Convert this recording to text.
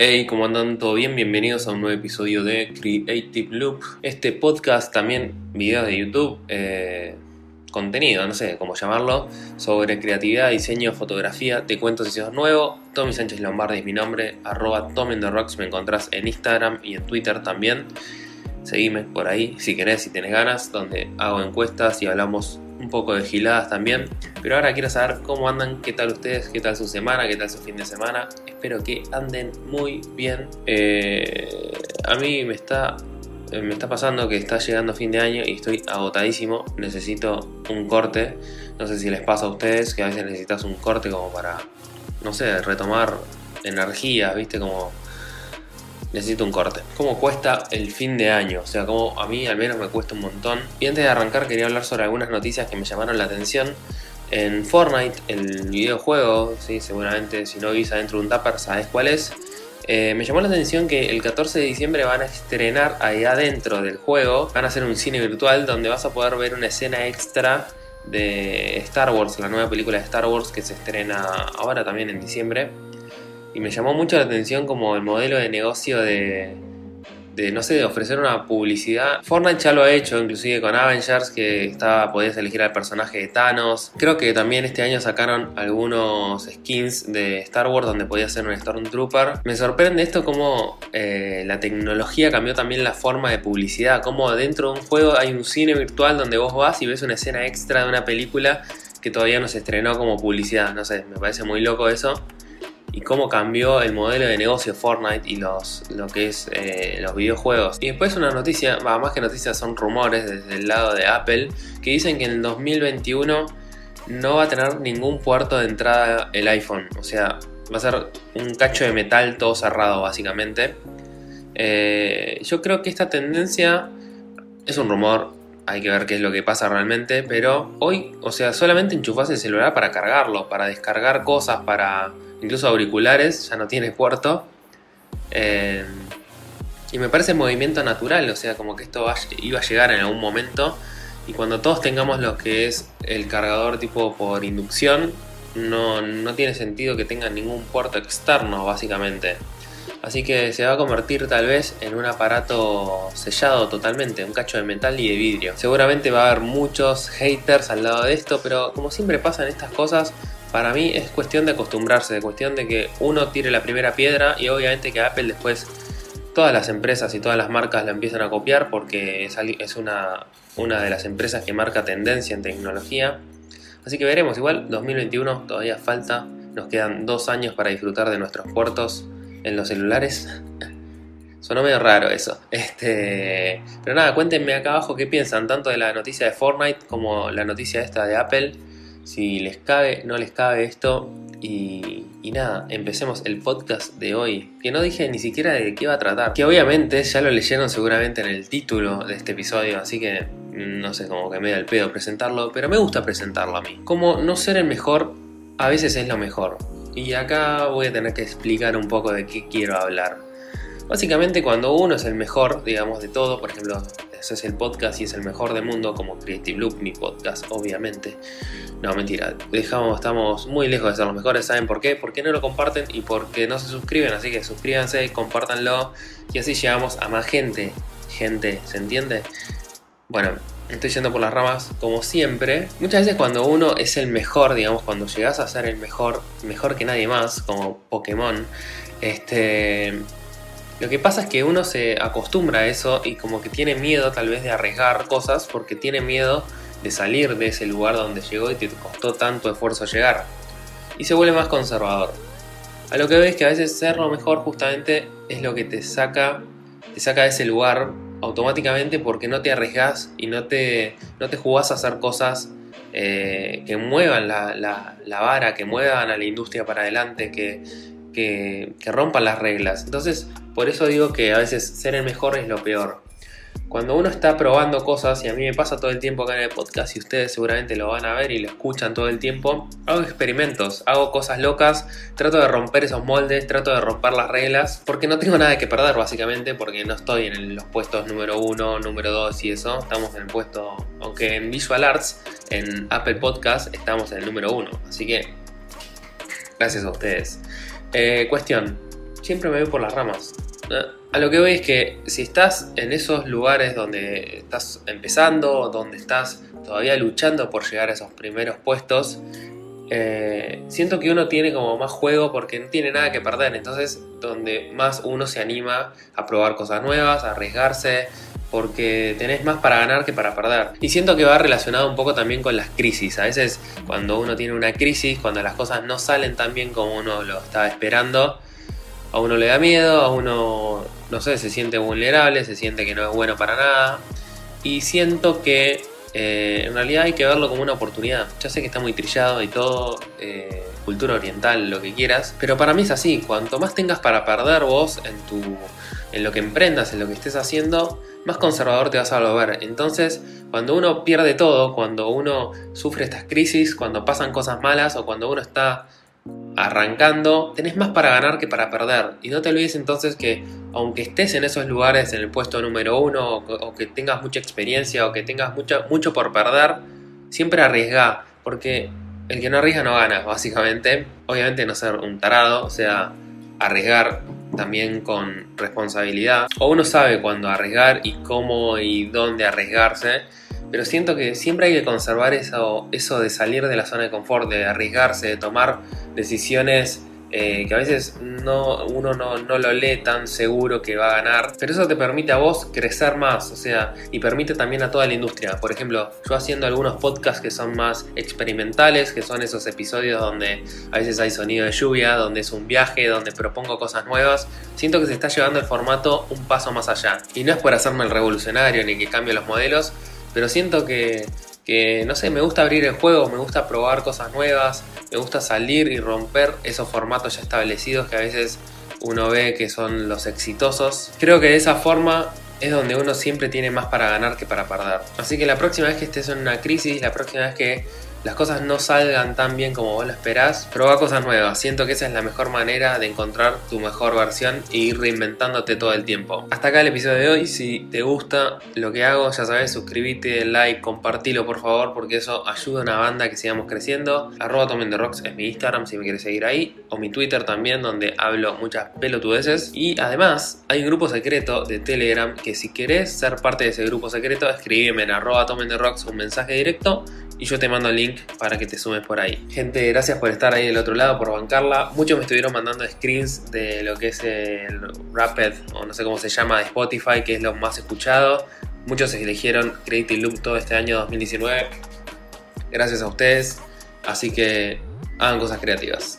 Hey, ¿cómo andan? ¿Todo bien? Bienvenidos a un nuevo episodio de Creative Loop. Este podcast, también videos de YouTube, eh, contenido, no sé cómo llamarlo, sobre creatividad, diseño, fotografía. Te cuento si sos nuevo. Tommy Sánchez Lombardi es mi nombre. Arroba Rocks me encontrás en Instagram y en Twitter también. Seguime por ahí si querés, si tenés ganas, donde hago encuestas y hablamos un poco de giladas también. Pero ahora quiero saber cómo andan, qué tal ustedes, qué tal su semana, qué tal su fin de semana. Espero que anden muy bien. Eh, a mí me está, me está pasando que está llegando fin de año y estoy agotadísimo. Necesito un corte. No sé si les pasa a ustedes que a veces necesitas un corte como para, no sé, retomar energía, ¿viste? Como necesito un corte. ¿Cómo cuesta el fin de año? O sea, como a mí al menos me cuesta un montón. Y antes de arrancar quería hablar sobre algunas noticias que me llamaron la atención. En Fortnite, el videojuego, ¿sí? seguramente si no viste adentro de un tupper sabes cuál es. Eh, me llamó la atención que el 14 de diciembre van a estrenar ahí adentro del juego, van a hacer un cine virtual donde vas a poder ver una escena extra de Star Wars, la nueva película de Star Wars que se estrena ahora también en diciembre. Y me llamó mucho la atención como el modelo de negocio de, no sé, ofrecer una publicidad. Fortnite ya lo ha hecho, inclusive con Avengers, que estaba, podías elegir al personaje de Thanos. Creo que también este año sacaron algunos skins de Star Wars donde podías ser un Stormtrooper. Me sorprende esto como eh, la tecnología cambió también la forma de publicidad, como dentro de un juego hay un cine virtual donde vos vas y ves una escena extra de una película que todavía no se estrenó como publicidad. No sé, me parece muy loco eso y cómo cambió el modelo de negocio Fortnite y los, lo que es eh, los videojuegos. Y después una noticia, más que noticias son rumores desde el lado de Apple, que dicen que en el 2021 no va a tener ningún puerto de entrada el iPhone. O sea, va a ser un cacho de metal todo cerrado básicamente. Eh, yo creo que esta tendencia es un rumor, hay que ver qué es lo que pasa realmente, pero hoy, o sea, solamente enchufas el celular para cargarlo, para descargar cosas, para incluso auriculares, ya no tiene puerto. Eh, y me parece movimiento natural, o sea, como que esto iba a llegar en algún momento. Y cuando todos tengamos lo que es el cargador tipo por inducción, no, no tiene sentido que tenga ningún puerto externo, básicamente. Así que se va a convertir tal vez en un aparato sellado totalmente, un cacho de metal y de vidrio. Seguramente va a haber muchos haters al lado de esto, pero como siempre pasa en estas cosas, para mí es cuestión de acostumbrarse, de cuestión de que uno tire la primera piedra y obviamente que Apple después todas las empresas y todas las marcas la empiezan a copiar porque es, una, una de las empresas que marca tendencia en tecnología. Así que veremos, igual 2021 todavía falta, nos quedan dos años para disfrutar de nuestros puertos en los celulares. Sonó medio raro eso. Este, pero nada, cuéntenme acá abajo qué piensan tanto de la noticia de Fortnite como la noticia esta de Apple si les cabe, no les cabe esto. Y, nada, empecemos el podcast de hoy, que no dije ni siquiera de qué iba a tratar, que obviamente ya lo leyeron seguramente en el título de este episodio, así que no sé, como que me da el pedo presentarlo, pero me gusta presentarlo a mí. Como no ser el mejor a veces es lo mejor. Y acá voy a tener que explicar un poco de qué quiero hablar. Básicamente cuando uno es el mejor, digamos, de todo, por ejemplo, ese es el podcast y es el mejor del mundo, como Creative Loop, mi podcast, obviamente. No, mentira, dejamos, estamos muy lejos de ser los mejores, ¿saben por qué? Porque no lo comparten y porque no se suscriben, así que suscríbanse, compártanlo y así llegamos a más gente. Gente, ¿se entiende? Bueno, estoy yendo por las ramas como siempre. Muchas veces cuando uno es el mejor, digamos, cuando llegas a ser el mejor, mejor que nadie más, como Pokémon, este lo que pasa es que uno se acostumbra a eso y como que tiene miedo tal vez de arriesgar cosas porque tiene miedo de salir de ese lugar donde llegó y te costó tanto esfuerzo llegar. Y se vuelve más conservador. A lo que ves que a veces ser lo mejor justamente es lo que te saca, te saca de ese lugar automáticamente porque no te arriesgas y no te, no te jugás a hacer cosas eh, que muevan la, la, vara, que muevan a la industria para adelante, que, que, que rompan las reglas. Entonces por eso digo que a veces ser el mejor es lo peor. Cuando uno está probando cosas, y a mí me pasa todo el tiempo acá en el podcast, y ustedes seguramente lo van a ver y lo escuchan todo el tiempo, hago experimentos, hago cosas locas, trato de romper esos moldes, trato de romper las reglas, porque no tengo nada que perder básicamente, porque no estoy en los puestos número uno, número dos y eso, estamos en el puesto, aunque en Visual Arts, en Apple Podcast, estamos en el número uno, así que gracias a ustedes. Eh, cuestión, siempre me voy por las ramas. A lo que voy es que si estás en esos lugares donde estás empezando, donde estás todavía luchando por llegar a esos primeros puestos, eh, siento que uno tiene como más juego porque no tiene nada que perder. Entonces, donde más uno se anima a probar cosas nuevas, a arriesgarse, porque tenés más para ganar que para perder. Y siento que va relacionado un poco también con las crisis. A veces cuando uno tiene una crisis, cuando las cosas no salen tan bien como uno lo estaba esperando, a uno le da miedo, a uno, no sé, se siente vulnerable, se siente que no es bueno para nada. Y siento que eh, en realidad hay que verlo como una oportunidad. Ya sé que está muy trillado y todo, eh, cultura oriental, lo que quieras, pero para mí es así. Cuanto más tengas para perder vos en, tu, en lo que emprendas, en lo que estés haciendo, más conservador te vas a volver. Entonces, cuando uno pierde todo, cuando uno sufre estas crisis, cuando pasan cosas malas o cuando uno está arrancando, tenés más para ganar que para perder. Y no te olvides entonces que aunque estés en esos lugares en el puesto número uno, o, que tengas mucha experiencia, o que tengas mucho, por perder, siempre arriesga, porque el que no arriesga no gana, básicamente. Obviamente no ser un tarado, o sea, arriesgar también con responsabilidad. O uno sabe cuándo arriesgar y cómo y dónde arriesgarse pero siento que siempre hay que conservar eso, eso de salir de la zona de confort, de arriesgarse, de tomar decisiones eh, que a veces no, uno no, lo lee tan seguro que va a ganar, pero eso te permite a vos crecer más, o sea, y permite también a toda la industria. Por ejemplo, yo haciendo algunos podcasts que son más experimentales, que son esos episodios donde a veces hay sonido de lluvia, donde es un viaje, donde propongo cosas nuevas, siento que se está llevando el formato un paso más allá. Y no es por hacerme el revolucionario ni que cambie los modelos, pero siento que, no sé, me gusta abrir el juego, me gusta probar cosas nuevas, me gusta salir y romper esos formatos ya establecidos que a veces uno ve que son los exitosos. Creo que de esa forma es donde uno siempre tiene más para ganar que para perder. Así que la próxima vez que estés en una crisis, la próxima vez que las cosas no salgan tan bien como vos lo esperás, prueba cosas nuevas. Siento que esa es la mejor manera de encontrar tu mejor versión e ir reinventándote todo el tiempo. Hasta acá el episodio de hoy. Si te gusta lo que hago, ya sabes, suscríbete, like, compartilo por favor, porque eso ayuda a una banda que sigamos creciendo. Arroba Rocks es mi Instagram si me quieres seguir ahí, o mi Twitter también, donde hablo muchas pelotudeces. Y además, hay un grupo secreto de Telegram que si querés ser parte de ese grupo secreto, escríbeme en arroba un mensaje directo y yo te mando el link para que te sumes por ahí. Gente, gracias por estar ahí del otro lado, por bancarla. Muchos me estuvieron mandando screens de lo que es el Rapid, o no sé cómo se llama, de Spotify, que es lo más escuchado. Muchos eligieron Creative Loop todo este año 2019. Gracias a ustedes. Así que hagan cosas creativas.